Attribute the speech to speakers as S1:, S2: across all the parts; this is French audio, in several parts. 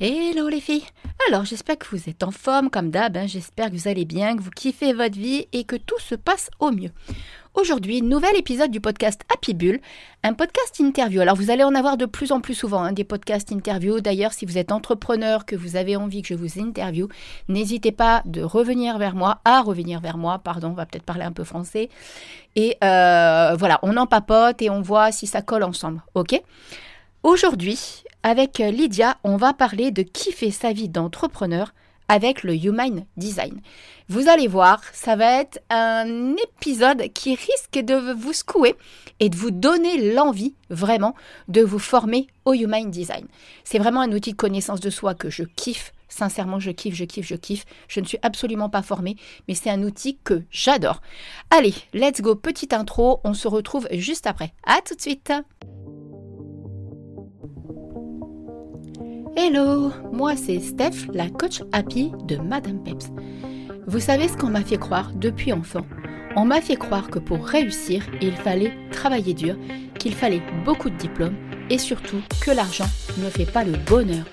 S1: Hello les filles Alors j'espère que vous êtes en forme comme d'hab, hein. j'espère que vous allez bien, que vous kiffez votre vie et que tout se passe au mieux. Aujourd'hui, nouvel épisode du podcast Happy Bull, un podcast interview. Alors vous allez en avoir de plus en plus souvent hein, des podcasts interview. D'ailleurs, si vous êtes entrepreneur, que vous avez envie que je vous interview, n'hésitez pas de revenir vers moi, à revenir vers moi, pardon, on va peut-être parler un peu français. Et euh, voilà, on en papote et on voit si ça colle ensemble, ok? Aujourd'hui, avec Lydia, on va parler de kiffer sa vie d'entrepreneur avec le Human Design. Vous allez voir, ça va être un épisode qui risque de vous secouer et de vous donner l'envie vraiment de vous former au Human Design. C'est vraiment un outil de connaissance de soi que je kiffe. Sincèrement, je kiffe, je kiffe, je kiffe. Je ne suis absolument pas formée, mais c'est un outil que j'adore. Allez, let's go, petite intro. On se retrouve juste après. À tout de suite. Hello, moi c'est Steph, la coach happy de Madame Peps. Vous savez ce qu'on m'a fait croire depuis enfant? On m'a fait croire que pour réussir, il fallait travailler dur, qu'il fallait beaucoup de diplômes et surtout que l'argent ne fait pas le bonheur.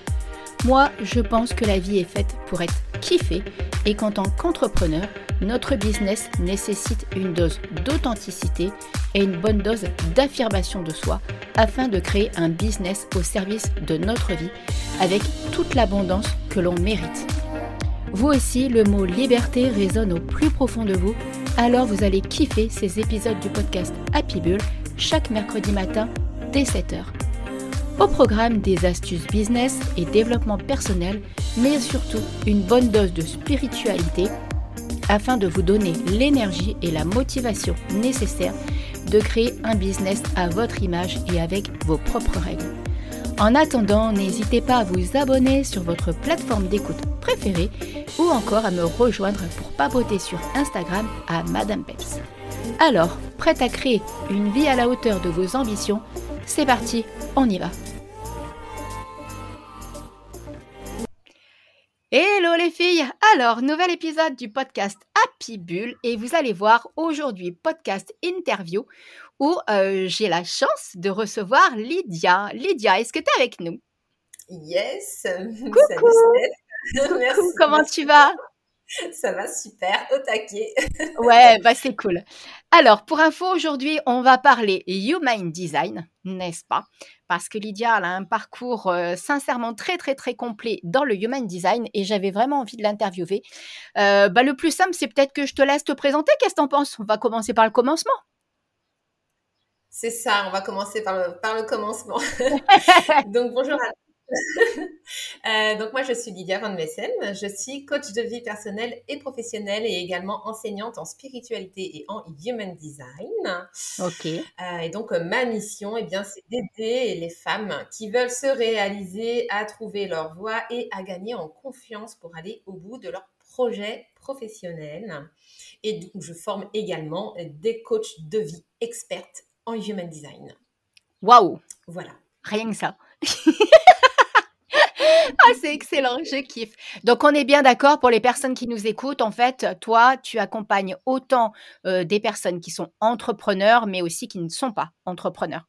S1: Moi, je pense que la vie est faite pour être kiffée et qu'en tant qu'entrepreneur, notre business nécessite une dose d'authenticité et une bonne dose d'affirmation de soi afin de créer un business au service de notre vie avec toute l'abondance que l'on mérite. Vous aussi, le mot liberté résonne au plus profond de vous, alors vous allez kiffer ces épisodes du podcast Happy Bull chaque mercredi matin dès 7h. Au programme des astuces business et développement personnel, mais surtout une bonne dose de spiritualité afin de vous donner l'énergie et la motivation nécessaires de créer un business à votre image et avec vos propres règles. En attendant, n'hésitez pas à vous abonner sur votre plateforme d'écoute préférée ou encore à me rejoindre pour papoter sur Instagram à Madame Peps. Alors, prête à créer une vie à la hauteur de vos ambitions C'est parti, on y va Hello les filles Alors, nouvel épisode du podcast Happy Bull et vous allez voir aujourd'hui podcast interview où euh, j'ai la chance de recevoir Lydia. Lydia, est-ce que tu es avec nous?
S2: Yes
S1: Coucou Merci, comment tu vas?
S2: Ça va super, au taquet.
S1: ouais, bah c'est cool. Alors, pour info, aujourd'hui, on va parler Human Design, n'est-ce pas? Parce que Lydia a un parcours euh, sincèrement très, très, très complet dans le Human Design et j'avais vraiment envie de l'interviewer. Euh, bah, le plus simple, c'est peut-être que je te laisse te présenter. Qu'est-ce que tu en penses? On va commencer par le commencement.
S2: C'est ça, on va commencer par le, par le commencement. Donc, bonjour à euh, donc moi je suis Lydia Van Messen, je suis coach de vie personnelle et professionnelle et également enseignante en spiritualité et en human design.
S1: Ok.
S2: Euh, et donc ma mission, eh bien, c'est d'aider les femmes qui veulent se réaliser à trouver leur voie et à gagner en confiance pour aller au bout de leur projet professionnel. Et donc je forme également des coachs de vie expertes en human design.
S1: Waouh.
S2: Voilà.
S1: Rien que ça. c'est excellent, je kiffe. Donc, on est bien d'accord pour les personnes qui nous écoutent. En fait, toi, tu accompagnes autant euh, des personnes qui sont entrepreneurs, mais aussi qui ne sont pas entrepreneurs.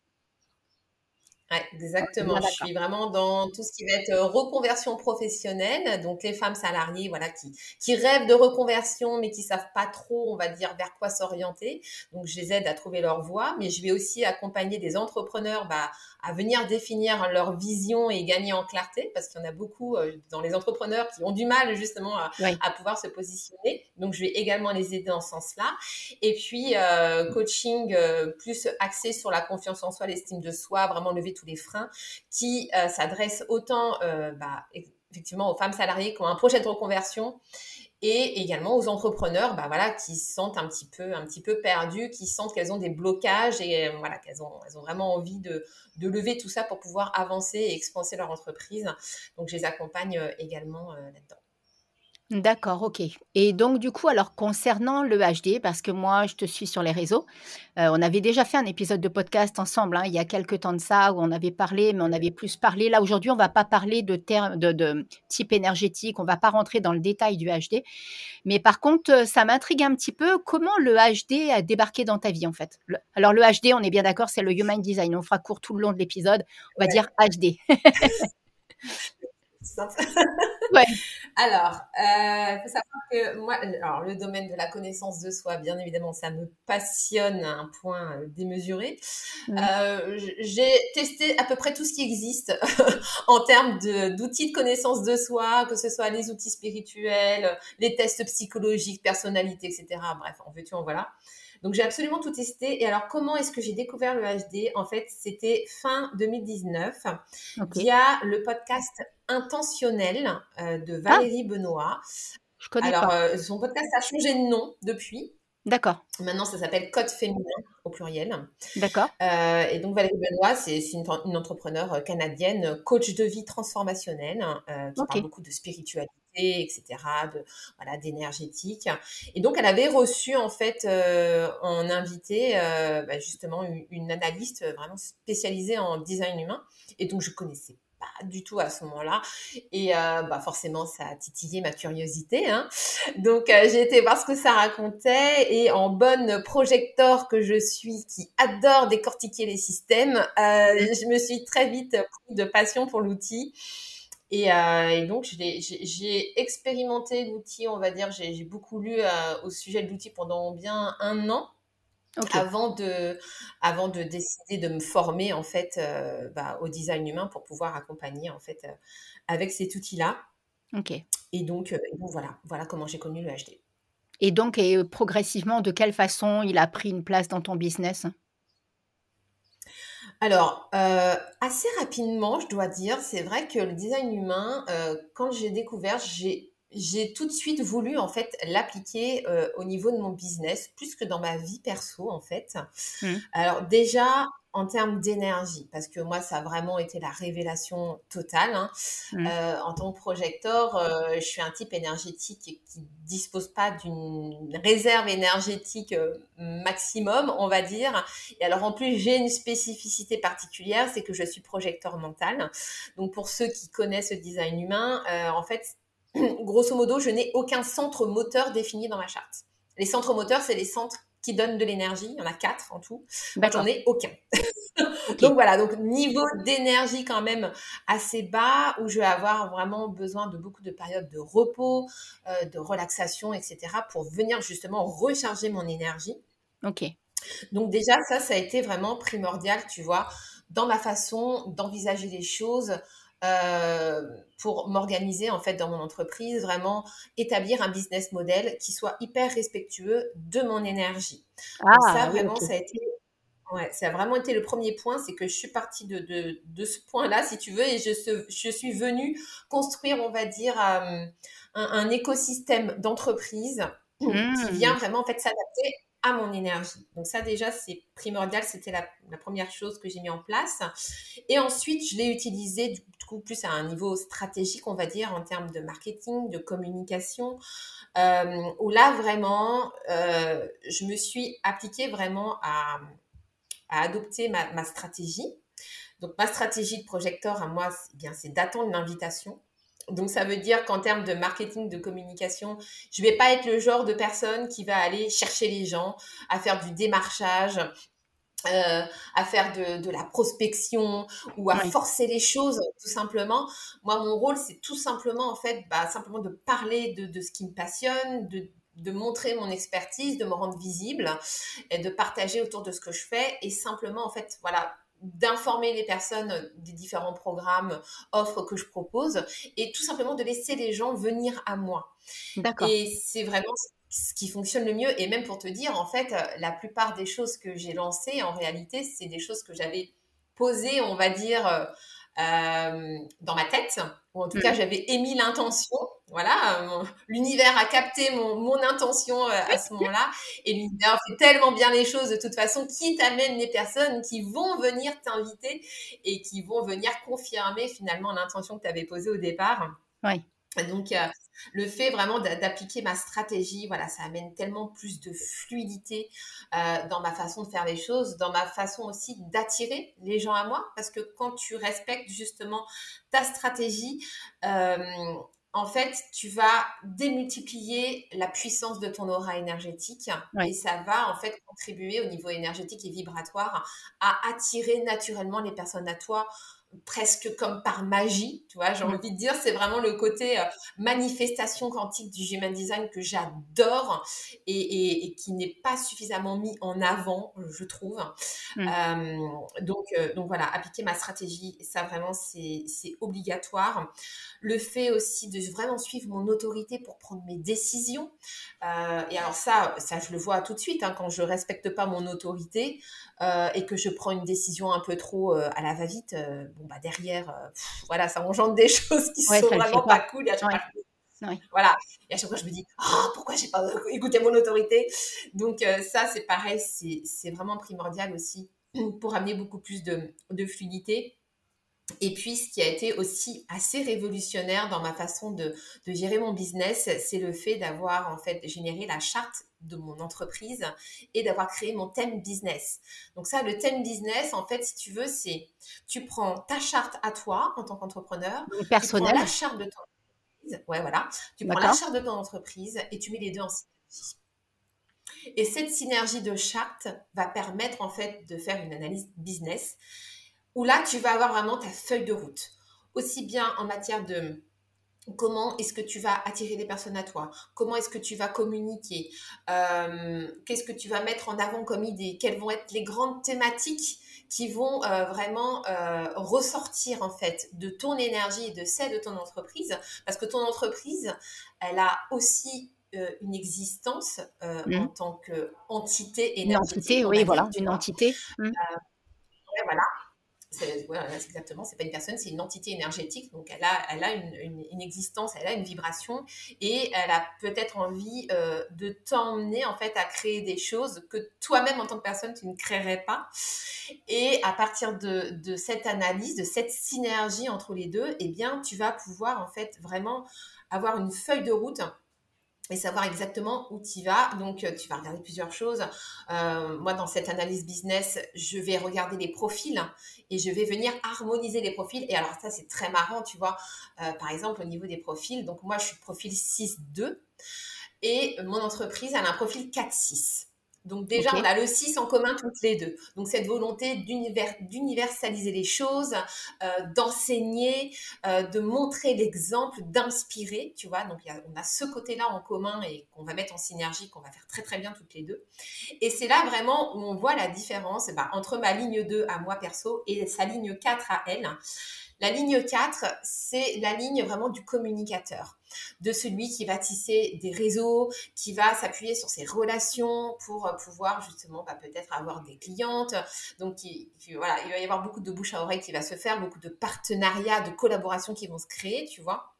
S2: Ouais, exactement. Je suis vraiment dans tout ce qui va être euh, reconversion professionnelle. Donc, les femmes salariées, voilà, qui, qui rêvent de reconversion, mais qui savent pas trop, on va dire, vers quoi s'orienter. Donc, je les aide à trouver leur voie. Mais je vais aussi accompagner des entrepreneurs, bah, à venir définir leur vision et gagner en clarté, parce qu'il y en a beaucoup euh, dans les entrepreneurs qui ont du mal, justement, à, à, pouvoir se positionner. Donc, je vais également les aider dans ce sens-là. Et puis, euh, coaching plus axé sur la confiance en soi, l'estime de soi, vraiment lever tous les freins, qui euh, s'adressent autant euh, bah, effectivement aux femmes salariées qui ont un projet de reconversion et également aux entrepreneurs bah, voilà, qui se sentent un petit peu, un petit peu perdus, qui sentent qu'elles ont des blocages et euh, voilà, qu'elles ont, elles ont vraiment envie de, de lever tout ça pour pouvoir avancer et expanser leur entreprise. Donc, je les accompagne également là-dedans.
S1: D'accord, OK. Et donc du coup, alors concernant le HD, parce que moi je te suis sur les réseaux, euh, on avait déjà fait un épisode de podcast ensemble, hein, il y a quelques temps de ça, où on avait parlé, mais on avait plus parlé. Là aujourd'hui, on va pas parler de termes de, type énergétique, on va pas rentrer dans le détail du HD. Mais par contre, euh, ça m'intrigue un petit peu comment le HD a débarqué dans ta vie en fait? alors le HD, on est bien d'accord, c'est le Human Design. On fera court tout le long de l'épisode. On va dire HD.
S2: ouais. Alors, il euh, faut savoir que moi, alors, le domaine de la connaissance de soi, bien évidemment, ça me passionne à un point euh, démesuré. Mmh. Euh, j'ai testé à peu près tout ce qui existe en termes d'outils de, connaissance de soi, que ce soit les outils spirituels, les tests psychologiques, personnalité, etc. Bref, en veux-tu, en voilà. Donc j'ai absolument tout testé. Et alors comment est-ce que j'ai découvert le HD En fait, c'était fin 2019 Il y a le podcast Intentionnel euh, de Valérie ah. Benoît. Je connais alors, euh, son podcast a changé de nom depuis.
S1: D'accord.
S2: Maintenant, ça s'appelle Code féminin au pluriel.
S1: D'accord.
S2: Euh, et donc Valérie Benoît, c'est une, une, entrepreneure canadienne, coach de vie transformationnelle, qui parle beaucoup de spiritualité etc., de, voilà, d'énergétique. Et donc, elle avait reçu, en fait, euh, en invité, euh, bah, justement, une, analyste vraiment spécialisée en design humain. Et donc, je connaissais pas du tout à ce moment-là. Et euh, bah forcément, ça a titillé ma curiosité. Hein. Donc, j'ai été voir ce que ça racontait. Et en bonne projecteur que je suis, qui adore décortiquer les systèmes, mmh. je me suis très vite pris de passion pour l'outil. Euh, et, donc, j'ai expérimenté l'outil, on va dire, j'ai beaucoup lu euh, au sujet de l'outil pendant bien un an. Avant, de, avant de décider de me former en fait euh, bah, au design humain pour pouvoir accompagner en fait avec cet outil-là.
S1: Ok.
S2: Et donc, voilà, voilà comment j'ai connu le HD.
S1: Et donc, et progressivement, de quelle façon il a pris une place dans ton business?
S2: Alors, euh, assez rapidement, je dois dire, c'est vrai que le design humain, euh, quand j'ai découvert, j'ai j'ai tout de suite voulu en fait l'appliquer euh, au niveau de mon business plus que dans ma vie perso en fait. Mmh. Alors déjà en termes d'énergie, parce que moi, ça a vraiment été la révélation totale. Hein. Mmh. Euh, en tant que projecteur, euh, je suis un type énergétique qui dispose pas d'une réserve énergétique euh, maximum, on va dire. Et alors, en plus, j'ai une spécificité particulière, c'est que je suis projecteur mental. Donc, pour ceux qui connaissent le design humain, en fait, grosso modo, je n'ai aucun centre moteur défini dans ma charte. Les centres moteurs, c'est les centres qui donnent de l'énergie. Il y en a quatre en tout. J'en ai aucun. donc voilà, donc niveau d'énergie quand même assez bas où je vais avoir vraiment besoin de beaucoup de périodes de repos, euh, de relaxation, etc. pour venir justement recharger mon énergie.
S1: Ok.
S2: Donc déjà, ça, ça a été vraiment primordial, tu vois, dans ma façon d'envisager les choses, euh, pour m'organiser en fait dans mon entreprise, vraiment établir un business model qui soit hyper respectueux de mon énergie. Ah, ça vraiment ça a été Ouais, ça a vraiment été le premier point, c'est que je suis partie de, de, de ce point-là, si tu veux, et je, je suis venue construire, on va dire, euh, un, un, écosystème d'entreprise qui mmh. vient vraiment en fait s'adapter à mon énergie. Donc ça déjà, c'est primordial, c'était la, première chose que j'ai mis en place. Et ensuite, je l'ai utilisé du coup plus à un niveau stratégique, on va dire, en termes de marketing, de communication, euh, où là vraiment, euh, je me suis appliquée vraiment à, adopter ma, stratégie. Donc ma stratégie de projecteur à moi, c'est bien, c'est d'attendre une invitation donc ça veut dire qu'en termes de marketing, de communication, je vais pas être le genre de personne qui va aller chercher les gens, à faire du démarchage, euh, à faire de, la prospection ou à forcer les choses tout simplement. Moi, mon rôle, c'est tout simplement en fait, bah, simplement de parler de, ce qui me passionne, de, de montrer mon expertise, de me rendre visible et de partager autour de ce que je fais et simplement en fait, voilà, d'informer les personnes des différents programmes, offres que je propose et tout simplement de laisser les gens venir à moi. Et c'est vraiment ce qui fonctionne le mieux. Et même pour te dire, en fait, la plupart des choses que j'ai lancées, en réalité, c'est des choses que j'avais posées, on va dire, euh, euh, dans ma tête, ou en tout cas, mmh. j'avais émis l'intention voilà, l'univers a capté mon, mon intention euh, à ce moment-là. Et l'univers fait tellement bien les choses de toute façon qui t'amène les personnes qui vont venir t'inviter et qui vont venir confirmer finalement l'intention que tu avais posée au départ.
S1: Oui.
S2: Donc, euh, le fait vraiment d'appliquer ma stratégie, voilà, ça amène tellement plus de fluidité euh, dans ma façon de faire les choses, dans ma façon aussi d'attirer les gens à moi, parce que quand tu respectes justement ta stratégie, euh, en fait, tu vas démultiplier la puissance de ton aura énergétique et ça va en fait contribuer au niveau énergétique et vibratoire à attirer naturellement les personnes à toi presque comme par magie, tu vois, j'ai mmh. envie de dire, c'est vraiment le côté euh, manifestation quantique du Human Design que j'adore et, qui n'est pas suffisamment mis en avant, je trouve. Mmh. Euh, donc, euh, donc voilà, appliquer ma stratégie, ça vraiment, c'est obligatoire. Le fait aussi de vraiment suivre mon autorité pour prendre mes décisions. et alors ça, ça, je le vois tout de suite, hein, quand je respecte pas mon autorité et que je prends une décision un peu trop à la va-vite, bon, bah, derrière, euh, voilà, ça engendre des choses qui sont vraiment pas. cool. Et à chaque fois, Voilà. Et à chaque fois, je me dis, oh, pourquoi j'ai pas écouté mon autorité? Donc, euh, ça, c'est pareil, c'est vraiment primordial aussi pour amener beaucoup plus de, de fluidité. Et puis, ce qui a été aussi assez révolutionnaire dans ma façon de, de gérer mon business, c'est le fait d'avoir en fait généré la charte de mon entreprise et d'avoir créé mon thème business. Donc ça, le thème business, en fait, si tu veux, c'est tu prends ta charte à toi en tant qu'entrepreneur,
S1: personnel,
S2: la charte de ton entreprise, ouais voilà, tu prends la charte de ton entreprise et tu mets les deux en synergie. Et cette synergie de charte va permettre en fait de faire une analyse business où là tu vas avoir vraiment ta feuille de route, aussi bien en matière de Comment est-ce que tu vas attirer des personnes à toi Comment est-ce que tu vas communiquer euh, Qu'est-ce que tu vas mettre en avant comme idée Quelles vont être les grandes thématiques qui vont euh, vraiment euh, ressortir en fait de ton énergie et de celle de ton entreprise Parce que ton entreprise, elle a aussi une existence mmh. en tant qu'entité énergétique.
S1: Une entité, oui, voilà, une entité. Mmh.
S2: voilà exactement, c'est pas une personne, c'est une entité énergétique. Donc elle a, elle a une, une, existence, elle a une vibration et elle a peut-être envie euh, de t'emmener en fait à créer des choses que toi-même en tant que personne tu ne créerais pas. Et à partir de, de cette analyse, de cette synergie entre les deux, eh bien tu vas pouvoir en fait vraiment avoir une feuille de route et savoir exactement où tu vas. Donc, euh, tu vas regarder plusieurs choses. Euh, moi, dans cette analyse business, je vais regarder les profils et je vais venir harmoniser les profils. Et alors, ça, c'est très marrant, tu vois. Euh, par exemple, au niveau des profils, donc moi, je suis profil 6-2 et mon entreprise, elle a un profil 4-6. Donc déjà, on a le 6 en commun toutes les deux. Donc cette volonté d'universaliser les choses, euh, d'enseigner, euh, de montrer l'exemple, d'inspirer, tu vois. Donc on a ce côté-là en commun et qu'on va mettre en synergie, qu'on va faire très très bien toutes les deux. Et c'est là vraiment où on voit la différence bah, entre ma ligne 2 à moi perso et sa ligne 4 à elle. La ligne 4, c'est la ligne vraiment du communicateur, de celui qui va tisser des réseaux, qui va s'appuyer sur ses relations pour euh, pouvoir justement bah, peut-être avoir des clientes. Donc voilà, il va y avoir beaucoup de bouche à oreille qui va se faire, beaucoup de partenariats, de collaborations qui vont se créer, tu vois.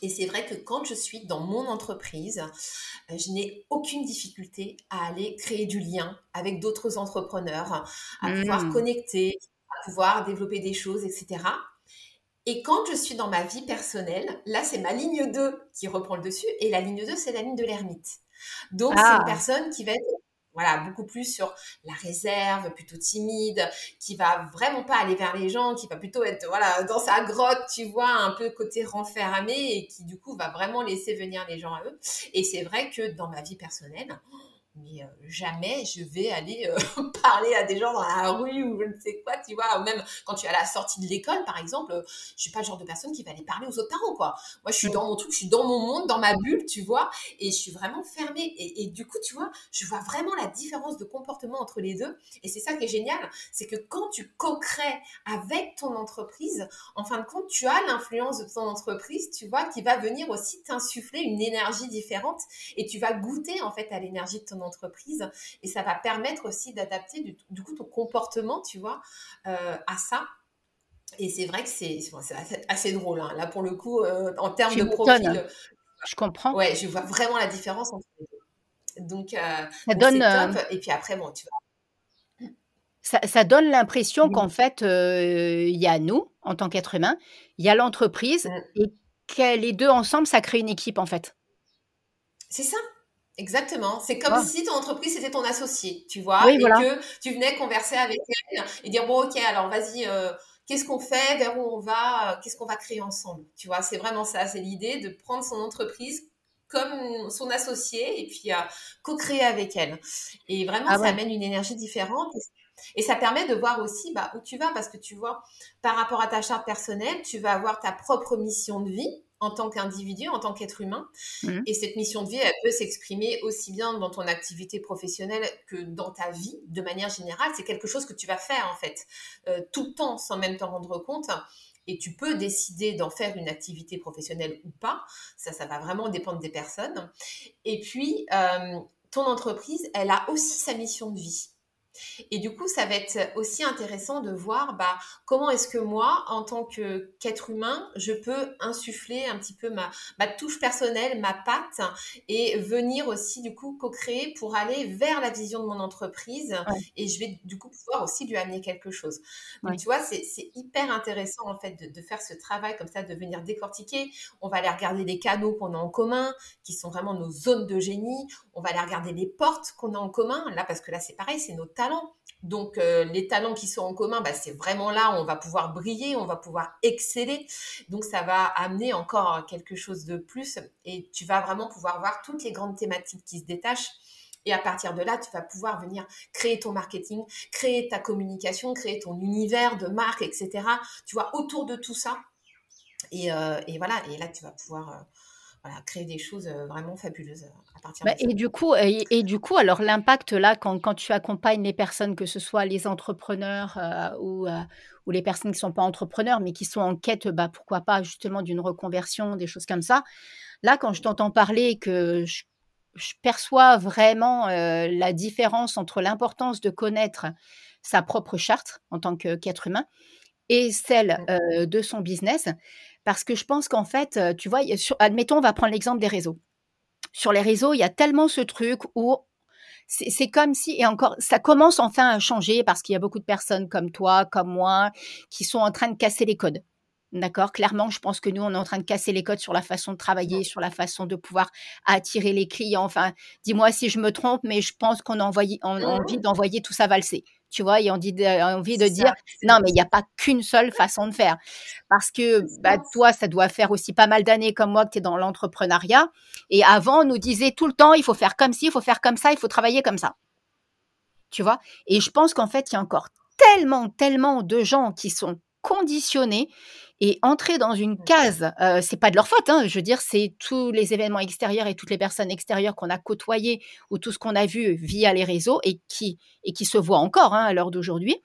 S2: Et c'est vrai que quand je suis dans mon entreprise, euh, je n'ai aucune difficulté à aller créer du lien avec d'autres entrepreneurs, à pouvoir mmh. connecter, pouvoir développer des choses, etc. Et quand je suis dans ma vie personnelle, là, c'est ma ligne 2 qui reprend le dessus. Et la ligne 2, c'est la ligne de l'ermite. Donc, c'est une ah. personne qui va être voilà, beaucoup plus sur la réserve, plutôt timide, qui va vraiment pas aller vers les gens, qui va plutôt être voilà dans sa grotte, tu vois, un peu côté renfermé et qui du coup va vraiment laisser venir les gens à eux. Et c'est vrai que dans ma vie personnelle, mais euh, jamais je vais aller euh, parler à des gens dans la rue ou je ne sais quoi, tu vois, même quand tu es à la sortie de l'école, par exemple, euh, je suis pas le genre de personne qui va aller parler aux autres parents, quoi. Moi, je suis dans mon truc, je suis dans mon monde, dans ma bulle, tu vois, et je suis vraiment fermée. Et, et du coup, tu vois, je vois vraiment la différence de comportement entre les deux. Et c'est ça qui est génial, c'est que quand tu co-crées avec ton entreprise, en fin de compte, tu as l'influence de ton entreprise, tu vois, qui va venir aussi t'insuffler une énergie différente et tu vas goûter, en fait, à l'énergie de ton entreprise et ça va permettre aussi d'adapter du, coup ton comportement, tu vois, euh, à ça. Et c'est vrai que c'est assez, drôle. Hein. Là, pour le coup, euh, en termes de profil,
S1: je comprends.
S2: Ouais, je vois vraiment la différence entre les deux. Donc, euh,
S1: ça donne.
S2: Top. Et puis après, bon, tu vois.
S1: Ça, ça donne l'impression qu'en fait, il y a nous, en tant qu'être humain, il y a l'entreprise, mm. et que les deux ensemble, ça crée une équipe, en fait.
S2: C'est ça. Exactement. C'est comme si ton entreprise c'était ton associé, tu vois, et que tu venais converser avec elle et dire bon ok alors vas-y euh, qu'est-ce qu'on fait, vers où on va, euh, qu'est-ce qu'on va créer ensemble, tu vois. C'est vraiment ça, c'est l'idée de prendre son entreprise comme son associé et puis euh, co-créer avec elle. Et vraiment ah ça amène une énergie différente. Et ça permet de voir aussi bah, où tu vas, parce que tu vois, par rapport à ta charte personnelle, tu vas avoir ta propre mission de vie en tant qu'individu, en tant qu'être humain. Mmh. Et cette mission de vie, elle peut s'exprimer aussi bien dans ton activité professionnelle que dans ta vie, de manière générale. C'est quelque chose que tu vas faire, en fait, euh, tout le temps, sans même t'en rendre compte. Et tu peux décider d'en faire une activité professionnelle ou pas. Ça, ça va vraiment dépendre des personnes. Et puis, euh, ton entreprise, elle a aussi sa mission de vie. Et du coup, ça va être aussi intéressant de voir bah, comment est-ce que moi, en tant qu'être humain, je peux insuffler un petit peu ma, touche personnelle, ma patte, et venir aussi du coup co-créer pour aller vers la vision de mon entreprise. Et je vais du coup pouvoir aussi lui amener quelque chose. Donc tu vois, c'est hyper intéressant en fait de, faire ce travail comme ça, de venir décortiquer. On va aller regarder les canaux qu'on a en commun, qui sont vraiment nos zones de génie. On va aller regarder les portes qu'on a en commun. Là, parce que là, c'est pareil, c'est nos donc, euh, les talents qui sont en commun, bah, c'est vraiment là où on va pouvoir briller, on va pouvoir exceller. Donc, ça va amener encore quelque chose de plus et tu vas vraiment pouvoir voir toutes les grandes thématiques qui se détachent. Et à partir de là, tu vas pouvoir venir créer ton marketing, créer ta communication, créer ton univers de marque, etc. Tu vois, autour de tout ça. Et, euh, voilà, et là, tu vas pouvoir euh, voilà, créer des choses vraiment fabuleuses à partir
S1: bah, de et du coup et, du coup alors l'impact là quand, quand, tu accompagnes les personnes que ce soit les entrepreneurs ou, ou les personnes qui sont pas entrepreneurs mais qui sont en quête bah, pourquoi pas justement d'une reconversion des choses comme ça là quand je t'entends parler que je, perçois vraiment la différence entre l'importance de connaître sa propre charte en tant qu'être humain et celle de son business parce que je pense qu'en fait, tu vois, admettons, on va prendre l'exemple des réseaux. Sur les réseaux, il y a tellement ce truc où c'est comme si, et encore, ça commence enfin à changer parce qu'il y a beaucoup de personnes comme toi, comme moi, qui sont en train de casser les codes. D'accord? Clairement, je pense que nous, on est en train de casser les codes sur la façon de travailler, sur la façon de pouvoir attirer les clients. Enfin, dis-moi si je me trompe, mais je pense qu'on a, envoyé, on a mmh envie d'envoyer tout ça valser tu vois, et on dit, a envie de dire, non, mais il n'y a pas qu'une seule façon de faire. Parce que bah, toi, ça doit faire aussi pas mal d'années comme moi que tu es dans l'entrepreneuriat. Et avant, on nous disait tout le temps, il faut faire comme ci, il faut faire comme ça, il faut travailler comme ça. Tu vois? Et je pense qu'en fait, il y a encore tellement, tellement de gens qui sont conditionnés et entrer dans une case, euh, c'est pas de leur faute. Hein, je veux dire, c'est tous les événements extérieurs et toutes les personnes extérieures qu'on a côtoyées ou tout ce qu'on a vu via les réseaux et qui et qui se voient encore hein, à l'heure d'aujourd'hui,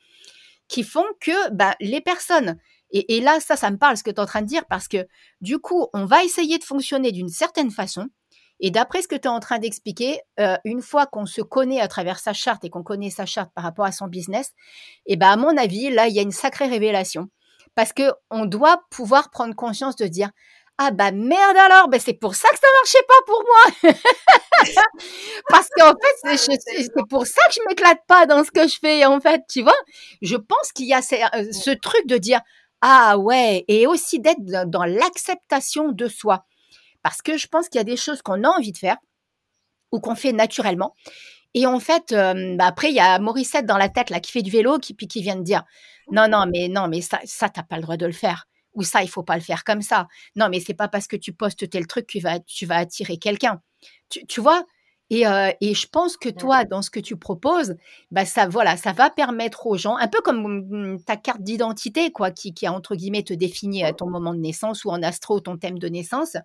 S1: qui font que bah, les personnes et, là, ça, ça me parle ce que tu es en train de dire parce que du coup, on va essayer de fonctionner d'une certaine façon. Et d'après ce que tu es en train d'expliquer, euh, une fois qu'on se connaît à travers sa charte et qu'on connaît sa charte par rapport à son business, et ben à mon avis, là, il y a une sacrée révélation parce que on doit pouvoir prendre conscience de dire ah bah merde alors, ben c'est pour ça que ça marchait pas pour moi. Parce qu'en fait, c'est pour ça que je m'éclate pas dans ce que je fais en fait, tu vois? Je pense qu'il y a euh, ce, truc de dire ah ouais, et aussi d'être dans, l'acceptation de soi. Parce que je pense qu'il y a des choses qu'on a envie de faire ou qu'on fait naturellement. Et en fait, euh, bah après, il y a Morissette dans la tête là qui fait du vélo, qui puis qui vient de dire non, non, mais non, mais ça, ça t'as pas le droit de le faire. Ou ça, il faut pas le faire comme ça. Non, mais c'est pas parce que tu postes tel truc que tu vas, tu vas attirer quelqu'un. Tu, vois? Et, euh, et, je pense que toi, dans ce que tu proposes, bah ça, voilà, ça va permettre aux gens, un peu comme mm, ta carte d'identité, quoi, qui, qui a entre guillemets te définit à ton moment de naissance ou en astro ton thème de naissance,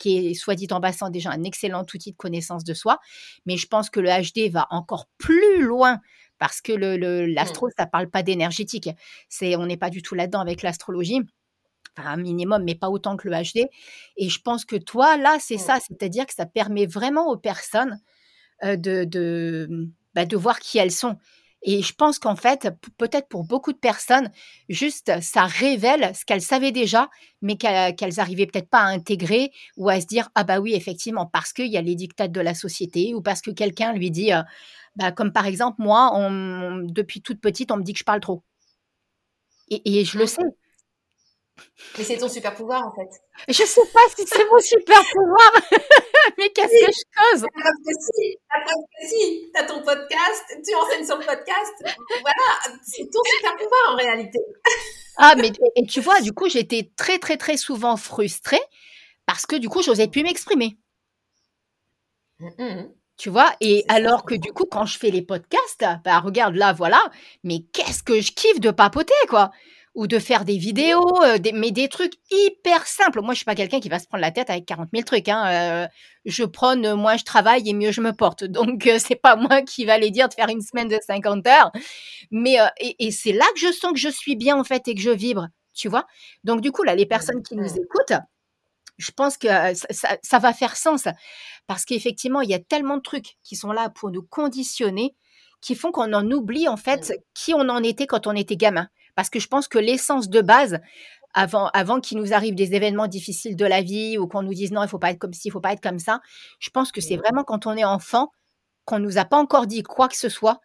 S1: qui est, soit dit en passant, déjà un excellent outil de connaissance de soi. Mais je pense que le HD va encore plus loin parce que l'astro, le, mmh. ça parle pas d'énergétique. C'est, on n'est pas du tout là-dedans avec l'astrologie. un minimum, mais pas autant que le HD. Et je pense que toi, là, c'est mmh. ça, c'est-à-dire que ça permet vraiment aux personnes euh, de, de, bah, de voir qui elles sont. Et je pense qu'en fait, peut-être pour beaucoup de personnes, juste ça révèle ce qu'elles savaient déjà, mais qu'elles arrivaient peut-être pas à intégrer ou à se dire ah bah oui effectivement parce qu'il y a les dictats de la société ou parce que quelqu'un lui dit euh, bah, comme par exemple, moi, on, depuis toute petite, on me dit que je parle trop. Et, je le sais.
S2: Mais c'est ton super pouvoir, en fait.
S1: Je sais pas si c'est mon super pouvoir, mais qu'est-ce que je cause?
S2: Si, tu as ton podcast, tu enseignes sur le podcast. Voilà, c'est ton super pouvoir en réalité.
S1: ah, mais et tu vois, du coup, j'étais très, très, très souvent frustrée parce que du coup, j'osais plus m'exprimer. Tu vois Et alors que du coup, quand je fais les podcasts, bah regarde là, voilà, mais qu'est-ce que je kiffe de papoter, quoi? Ou de faire des vidéos, euh, mais des trucs hyper simples. Moi, je suis pas quelqu'un qui va se prendre la tête avec 40 000 trucs. Hein. Euh, je prône, moins je travaille et mieux je me porte. Donc, euh, c'est pas moi qui va les dire de faire une semaine de 50 heures. Mais et, c'est là que je sens que je suis bien en fait et que je vibre. Tu vois Donc, du coup, là, les personnes qui nous écoutent, je pense que ça, ça va faire sens parce qu'effectivement, il y a tellement de trucs qui sont là pour nous conditionner qui font qu'on en oublie en fait qui on en était quand on était gamin. Parce que je pense que l'essence de base, avant, avant qu'il nous arrive des événements difficiles de la vie ou qu'on nous dise non, il faut pas être comme ci, il faut pas être comme ça, je pense que c'est mmh. vraiment quand on est enfant, qu'on nous a pas encore dit quoi que ce soit,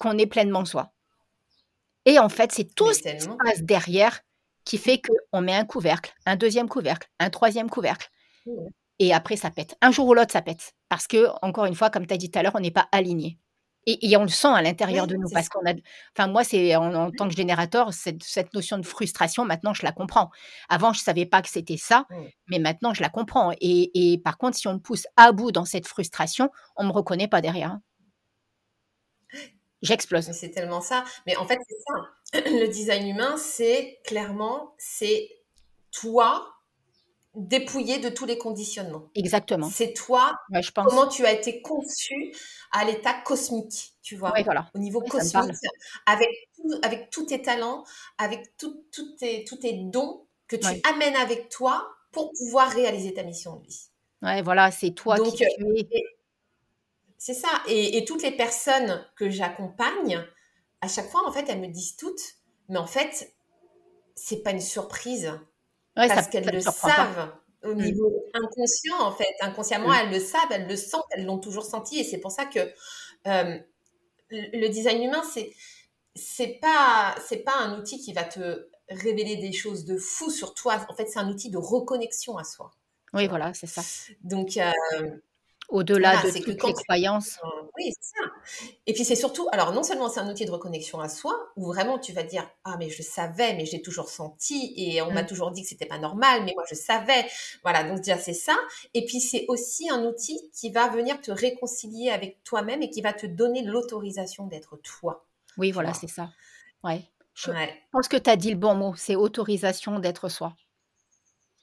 S1: qu'on est pleinement soi. Et en fait, c'est tout ce qui se passe derrière qui fait qu'on met un couvercle, un deuxième couvercle, un troisième couvercle. Mmh. Et après, ça pète. Un jour ou l'autre, ça pète. Parce que, encore une fois, comme tu as dit tout à l'heure, on n'est pas aligné. Et, on le sent à l'intérieur de nous parce qu'on a. Enfin, moi, c'est en, tant que générateur, cette, cette, notion de frustration, maintenant, je la comprends. Avant, je ne savais pas que c'était ça, mais maintenant, je la comprends. Et, et, par contre, si on me pousse à bout dans cette frustration, on ne me reconnaît pas derrière. Hein. J'explose.
S2: C'est tellement ça. Mais en fait, c'est ça. Le design humain, c'est clairement, c'est toi dépouillé de tous les conditionnements.
S1: Exactement.
S2: C'est toi, je pense. comment tu as été conçu à l'état cosmique, tu vois,
S1: voilà.
S2: au niveau cosmique, avec, avec tous tes talents, avec tous tes, tes dons que tu amènes avec toi pour pouvoir réaliser ta mission de vie.
S1: Ouais, voilà, c'est toi qui tu es.
S2: C'est ça. Et, et, toutes les personnes que j'accompagne, à chaque fois, en fait, elles me disent toutes, mais en fait, c'est pas une surprise parce qu'elles le savent au mmh. niveau inconscient, en fait. Inconsciemment, mmh. elles le savent, elles le sentent, elles l'ont toujours senti. Et c'est pour ça que euh, le design humain, c'est c'est pas c'est pas un outil qui va te révéler des choses de fou sur toi. En fait, c'est un outil de reconnexion à soi.
S1: Oui, voilà, c'est ça.
S2: Donc, euh,
S1: au-delà de toutes les croyances.
S2: Oui, c'est ça. Et puis c'est surtout, alors non seulement c'est un outil de reconnexion à soi, où vraiment tu vas dire ah mais je savais, mais j'ai toujours senti et on m'a mmh. toujours dit que c'était pas normal, mais moi je savais. Voilà, donc déjà c'est ça. Et puis c'est aussi un outil qui va venir te réconcilier avec toi-même et qui va te donner l'autorisation d'être toi.
S1: Oui, voilà, c'est ça. Ouais. Je pense que tu as dit le bon mot, c'est autorisation d'être soi.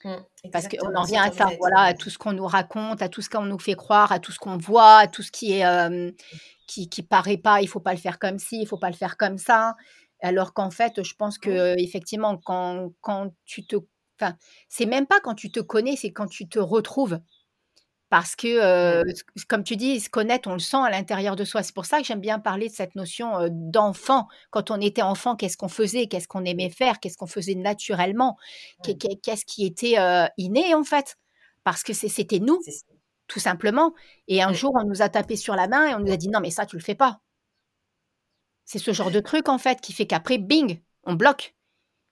S1: Mmh, Parce qu'on en revient à ça, voilà, à tout ce qu'on nous raconte, à tout ce qu'on nous fait croire, à tout ce qu'on voit, à tout ce qui est qui, qui paraît pas, il faut pas le faire comme ci, il faut pas le faire comme ça. Alors qu'en fait, je pense que effectivement, quand, quand tu te, enfin, c'est même pas quand tu te connais, c'est quand tu te retrouves parce que, comme tu dis, se connaître, on le sent à l'intérieur de soi. C'est pour ça que j'aime bien parler de cette notion d'enfant. Quand on était enfant, qu'est-ce qu'on faisait? Qu'est-ce qu'on aimait faire? Qu'est-ce qu'on faisait naturellement? Qu'est-ce qui était inné, en fait? Parce que c'était nous, tout simplement. Et un jour, on nous a tapé sur la main et on nous a dit non, mais ça, tu le fais pas. C'est ce genre de truc, en fait, qui fait qu'après, bing, on bloque.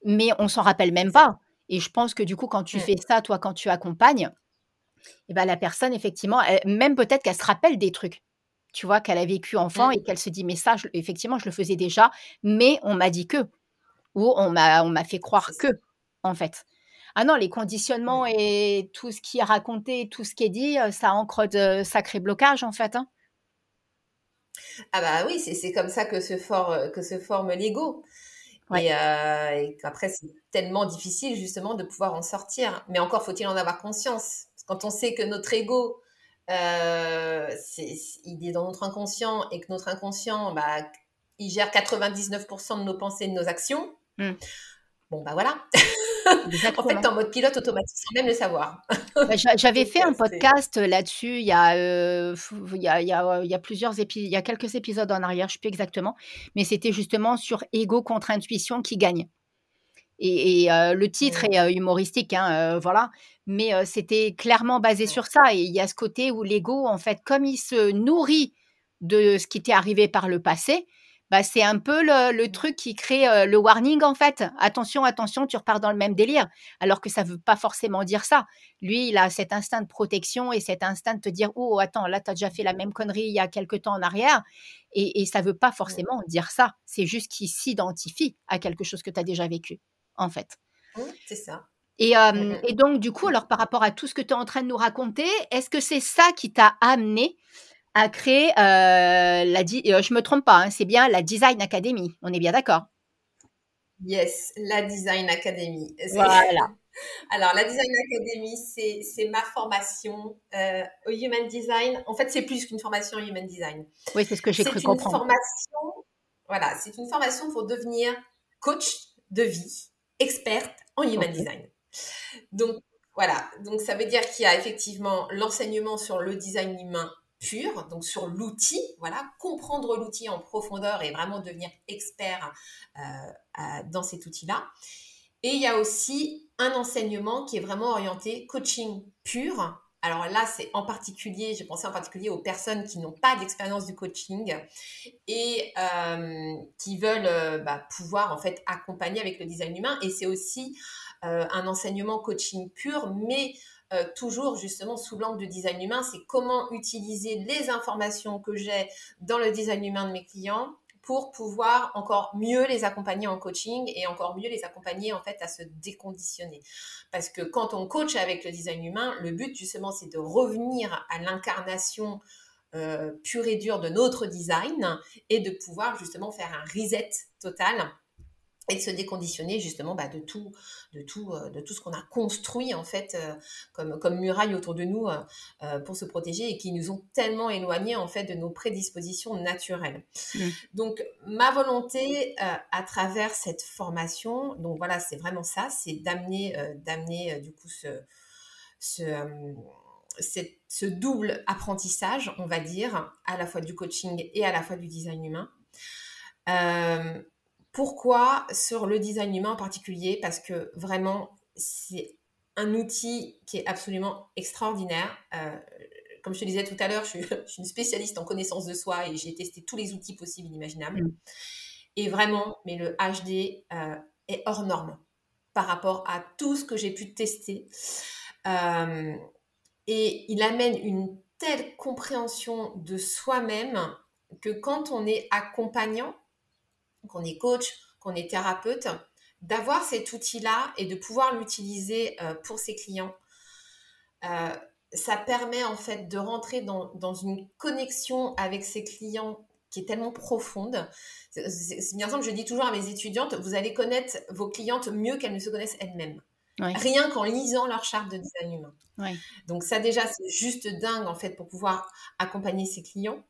S1: Mais on s'en rappelle même pas. Et je pense que du coup, quand tu fais ça, toi, quand tu accompagnes, et ben la personne, effectivement, même peut-être qu'elle se rappelle des trucs, tu vois, qu'elle a vécu enfant mmh. et qu'elle se dit, mais ça, effectivement, je le faisais déjà, mais on m'a dit que, ou on m'a, on m'a fait croire que, en fait. Ah non, les conditionnements mmh. et tout ce qui est raconté, tout ce qui est dit, ça ancre de sacrés blocages, en fait. Hein.
S2: Ah bah oui, c'est comme ça que se, for, que se forme l'ego. Et, euh, et après, c'est tellement difficile justement de pouvoir en sortir. Mais encore faut-il en avoir conscience. Quand on sait que notre ego, euh, il est dans notre inconscient et que notre inconscient, bah, il gère 99% de nos pensées et de nos actions. Hmm. Bon, bah voilà. en fait, en mode pilote automatique sans même le savoir.
S1: Bah, j'avais fait un podcast là-dessus il, y a, euh, il, y a, il, y a, il y a plusieurs épisodes, il y a quelques épisodes en arrière, je ne sais plus exactement, mais c'était justement sur ego contre intuition qui gagne. Et, euh, le titre est euh, humoristique, hein, voilà mais c'était clairement basé sur ça. Et il y a ce côté où l'ego, en fait, comme il se nourrit de ce qui t'est arrivé par le passé, bah, c'est un peu le, mmh. truc qui crée le warning, en fait. Attention, attention, tu repars dans le même délire. Alors que ça ne veut pas forcément dire ça. Lui, il a cet instinct de protection et cet instinct de te dire Oh, attends, là, tu as déjà fait la même connerie il y a quelque temps en arrière. Et, ça ne veut pas mmh. forcément dire ça. C'est juste qu'il s'identifie à quelque chose que tu as déjà vécu, en fait.
S2: Mmh, c'est ça.
S1: Et, et, donc, du coup, alors par rapport à tout ce que tu es en train de nous raconter, est-ce que c'est ça qui t'a amené a créé la, je me trompe pas, hein, c'est bien la Design Academy. On est bien d'accord?
S2: Yes, la Design Academy.
S1: Voilà.
S2: Alors, la Design Academy, c'est ma formation euh, au Human Design. En fait, c'est plus qu'une formation Human Design.
S1: Oui, c'est ce que j'ai cru comprendre.
S2: Formation, voilà, c'est une formation pour devenir coach de vie, experte en Human Design. Donc, voilà. Donc, ça veut dire qu'il y a effectivement l'enseignement sur le design humain pur, donc sur l'outil, voilà, comprendre l'outil en profondeur et vraiment devenir expert euh, euh, dans cet outil-là. Et il y a aussi un enseignement qui est vraiment orienté coaching pur. Alors là, c'est en particulier, j'ai pensé en particulier aux personnes qui n'ont pas d'expérience du coaching et euh, qui veulent euh, bah, pouvoir en fait accompagner avec le design humain. Et c'est aussi euh, un enseignement coaching pur, mais toujours justement sous l'angle de design humain, c'est comment utiliser les informations que j'ai dans le design humain de mes clients pour pouvoir encore mieux les accompagner en coaching et encore mieux les accompagner en fait à se déconditionner. Parce que quand on coach avec le design humain, le but justement c'est de revenir à l'incarnation euh, pure et dure de notre design et de pouvoir justement faire un reset total et de se déconditionner justement bah, de tout, de tout, euh, de tout ce qu'on a construit en fait euh, comme, comme muraille autour de nous euh, pour se protéger et qui nous ont tellement éloignés en fait de nos prédispositions naturelles. Mmh. Donc ma volonté à travers cette formation, donc voilà, c'est vraiment ça, c'est d'amener, d'amener du coup ce, ce ce double apprentissage, on va dire, à la fois du coaching et à la fois du design humain. Euh, pourquoi sur le design humain en particulier? Parce que vraiment, c'est un outil qui est absolument extraordinaire. Euh, comme je te disais tout à l'heure, je, suis une spécialiste en connaissance de soi et j'ai testé tous les outils possibles et inimaginables. Mm. Et vraiment, mais le HD euh, est hors norme par rapport à tout ce que j'ai pu tester. Euh, et il amène une telle compréhension de soi-même que quand on est accompagnant, qu'on est coach, qu'on est thérapeute, d'avoir cet outil-là et de pouvoir l'utiliser euh, pour ses clients, euh, ça permet en fait de rentrer dans, une connexion avec ses clients qui est tellement profonde. C'est bien simple, je dis toujours à mes étudiantes, vous allez connaître vos clientes mieux qu'elles ne se connaissent elles-mêmes. Rien qu'en lisant leur charte de design humain. Donc ça déjà, c'est juste dingue en fait pour pouvoir accompagner ses clients.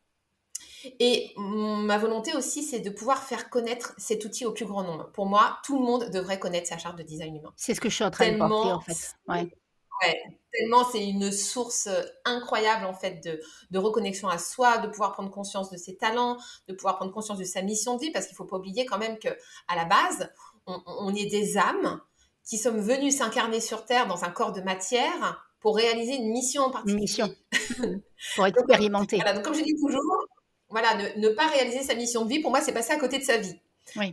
S2: Et ma volonté aussi, c'est de pouvoir faire connaître cet outil au plus grand nombre. Pour moi, tout le monde devrait connaître sa charte de design humain.
S1: C'est ce que je suis en train de porter, en fait. Ouais.
S2: tellement c'est une source incroyable en fait de, de, reconnexion à soi, de pouvoir prendre conscience de ses talents, de pouvoir prendre conscience de sa mission de vie, parce qu'il faut pas oublier quand même que à la base, on, on est des âmes qui sommes venus s'incarner sur Terre dans un corps de matière pour réaliser une mission en particulier. Une mission.
S1: pour expérimenter.
S2: donc, comme je dis toujours, voilà, ne, pas réaliser sa mission de vie, pour moi, c'est passer à côté de sa vie.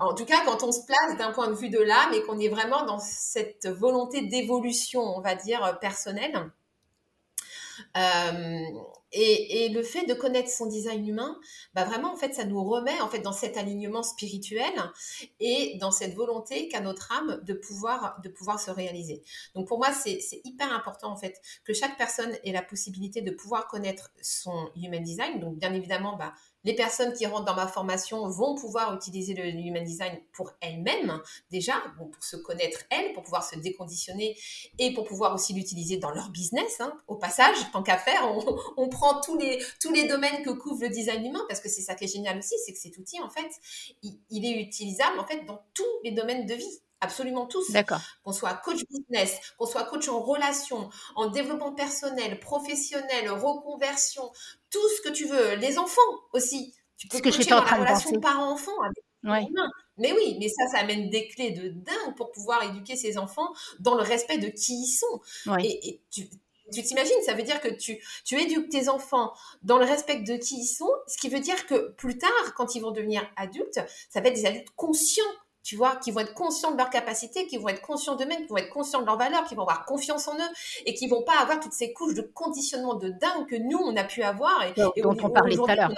S2: En tout cas, quand on se place d'un point de vue de l'âme et qu'on est vraiment dans cette volonté d'évolution, on va dire, personnelle. Euh, et, le fait de connaître son design humain, bah vraiment, en fait, ça nous remet en fait dans cet alignement spirituel et dans cette volonté qu'a notre âme de pouvoir, se réaliser. Donc pour moi, c'est hyper important en fait que chaque personne ait la possibilité de pouvoir connaître son human design. Donc bien évidemment, bah, les personnes qui rentrent dans ma formation vont pouvoir utiliser le Human Design pour elles-mêmes, déjà, pour se connaître elles, pour pouvoir se déconditionner et pour pouvoir aussi l'utiliser dans leur business. Hein. Au passage, tant qu'à faire, on, prend tous les, tous les domaines que couvre le design humain, parce que c'est ça qui est génial aussi, c'est que cet outil, en fait, il, est utilisable en fait dans tous les domaines de vie absolument tous.
S1: D'accord.
S2: Qu'on soit coach business, qu'on soit coach en relation, en développement personnel, professionnel, reconversion, tout ce que tu veux. Les enfants aussi. Tu peux coacher dans la relation parent-enfant avec Mais oui, mais ça, ça amène des clés de dingue pour pouvoir éduquer ses enfants dans le respect de qui ils sont. Et, tu, t'imagines, ça veut dire que tu, tu éduques tes enfants dans le respect de qui ils sont, ce qui veut dire que plus tard, quand ils vont devenir adultes, ça va être des adultes conscients tu vois, qui vont être conscients de leurs capacités, qui vont être conscients d'eux-mêmes, qui vont être conscients de leurs valeurs, qui vont avoir confiance en eux et qui vont pas avoir toutes ces couches de conditionnement de dingue que nous, on a pu avoir. Et,
S1: dont on parlait tout à l'heure.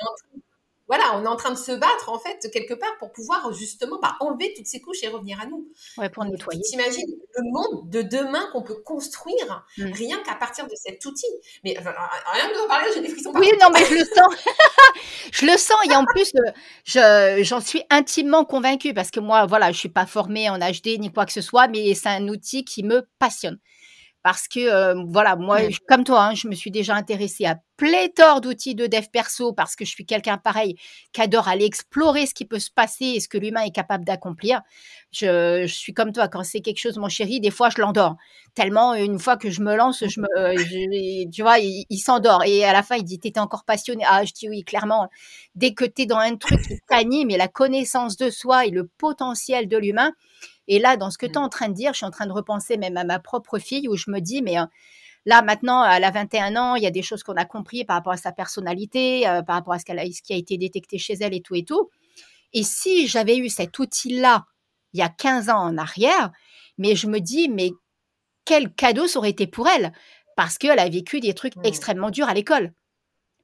S2: Voilà, on est en train de se battre en fait quelque part pour pouvoir justement bah, enlever toutes ces couches et revenir à nous.
S1: Ouais, pour nettoyer.
S2: T'imagines le monde de demain qu'on peut construire mm. rien qu'à partir de cet outil. Mais rien que de parler, j'ai des frissons.
S1: Oui, non, mais je le sens. je le sens et en plus, euh, j'en suis intimement convaincue parce que moi, voilà, je suis pas formée en HD ni quoi que ce soit, mais c'est un outil qui me passionne parce que euh, voilà, moi, comme toi, hein, je me suis déjà intéressée à pléthore d'outils de dev perso parce que je suis quelqu'un pareil qui adore aller explorer ce qui peut se passer et ce que l'humain est capable d'accomplir. Je, suis comme toi, quand c'est quelque chose, mon chéri, des fois je l'endors. Tellement, une fois que je me lance, je me, tu vois, il, s'endort. Et à la fin, il dit, t'étais encore passionné. Ah, je dis oui, clairement. Dès que tu es dans un truc qui t'anime et la connaissance de soi et le potentiel de l'humain, et là, dans ce que tu es mmh. en train de dire, je suis en train de repenser même à ma propre fille où je me dis, mais euh, là, maintenant, elle a 21 ans, il y a des choses qu'on a compris par rapport à sa personnalité, euh, par rapport à ce, qu'elle a, ce qui a été détecté chez elle et tout et tout. Et si j'avais eu cet outil-là il y a 15 ans en arrière, mais je me dis, mais quel cadeau ça aurait été pour elle? Parce qu'elle a vécu des trucs mmh. extrêmement durs à l'école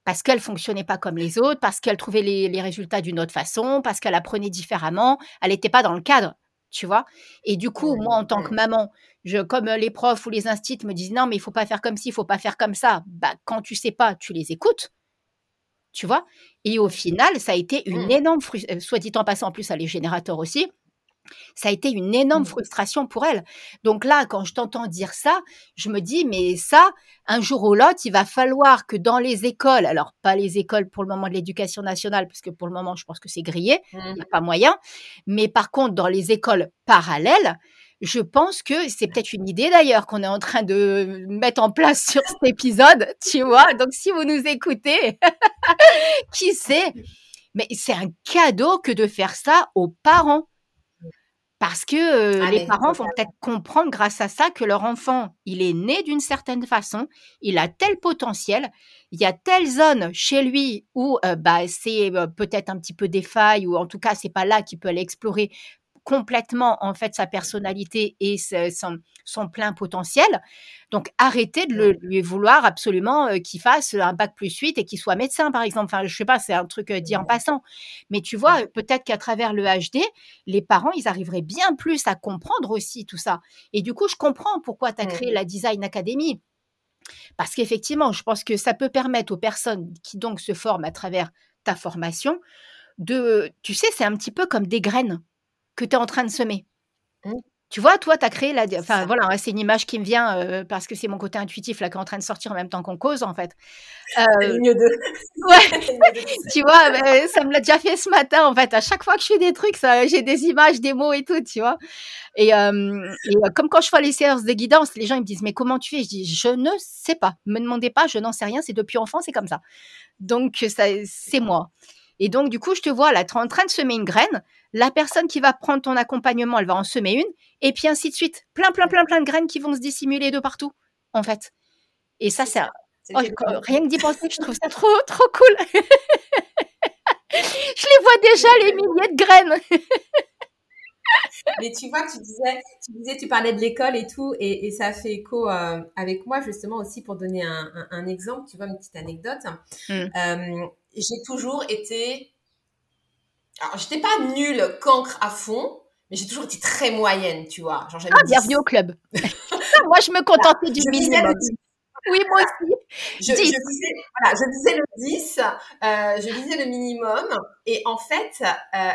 S1: parce qu'elle fonctionnait pas comme les autres, parce qu'elle trouvait les, les résultats d'une autre façon, parce qu'elle apprenait différemment, elle n'était pas dans le cadre tu vois? Et du coup, moi, en tant que maman, je, comme les profs ou les instituts me disent non, mais il faut pas faire comme ci, il faut pas faire comme ça. Bah, quand tu sais pas, tu les écoutes, tu vois? Et au final, ça a été une mmh. énorme frustration. Euh, soit dit en passant, en plus, à les générateurs aussi ça a été une énorme mmh. frustration pour elle. Donc là, quand je t'entends dire ça, je me dis, mais ça, un jour ou l'autre, il va falloir que dans les écoles, alors pas les écoles pour le moment de l'éducation nationale, parce que pour le moment, je pense que c'est grillé, il n'y a mmh. pas moyen, mais par contre, dans les écoles parallèles, je pense que c'est peut-être une idée d'ailleurs qu'on est en train de mettre en place sur cet épisode, tu vois. Donc si vous nous écoutez, qui sait? Mais c'est un cadeau que de faire ça aux parents parce que ah, les parents vont peut-être comprendre grâce à ça que leur enfant, il est né d'une certaine façon, il a tel potentiel, il y a telle zone chez lui où bah, c'est peut-être un petit peu des failles ou en tout cas c'est pas là qu'il peut aller explorer complètement en fait sa personnalité et son, son plein potentiel. Donc arrêtez de le, lui vouloir absolument euh, qu'il fasse un bac plus 8 et qu'il soit médecin par exemple. Enfin je sais pas, c'est un truc euh, dit en passant. Mais tu vois, peut-être qu'à travers le HD, les parents, ils arriveraient bien plus à comprendre aussi tout ça. Et du coup, je comprends pourquoi tu as créé la Design Academy. Parce qu'effectivement, je pense que ça peut permettre aux personnes qui donc se forment à travers ta formation de, tu sais, c'est un petit peu comme des graines que tu es en train de semer. Mmh. Tu vois, toi, tu as créé la. Enfin, voilà, c'est une image qui me vient euh, parce que c'est mon côté intuitif là qui est en train de sortir en même temps qu'on cause, en fait.
S2: Euh, mieux de.
S1: Ouais. tu vois, bah, ça me l'a déjà fait ce matin, en fait. À chaque fois que je fais des trucs, j'ai des images, des mots et tout, tu vois. Et, euh, comme quand je fais les séances de guidance, les gens ils me disent Mais comment tu fais? Je dis Je ne sais pas. Me demandez pas, je n'en sais rien. C'est depuis enfant, c'est comme ça. Donc, c'est moi. Et donc, du coup, je te vois là, tu es en train de semer une graine. La personne qui va prendre ton accompagnement, elle va en semer une. Et puis ainsi de suite. Plein, plein, plein, plein de graines qui vont se dissimuler de partout, en fait. Et ça, c'est. Oh, rien que d'y penser, je trouve ça trop, trop cool. je les vois déjà, les milliers de graines.
S2: Mais tu vois, tu disais, tu disais, tu parlais de l'école et tout, et, ça fait écho euh, avec moi justement aussi pour donner un, exemple. Tu vois, une petite anecdote. Hmm. Euh, j'ai toujours été. Alors, j'étais pas nulle, cancre à fond, mais j'ai toujours été très moyenne, tu vois.
S1: Genre, ah, bienvenue au club. moi, je me contentais du minimum. Oui, moi aussi.
S2: Je, disais, voilà, je disais le 10, euh, je disais le minimum. Et en fait, euh,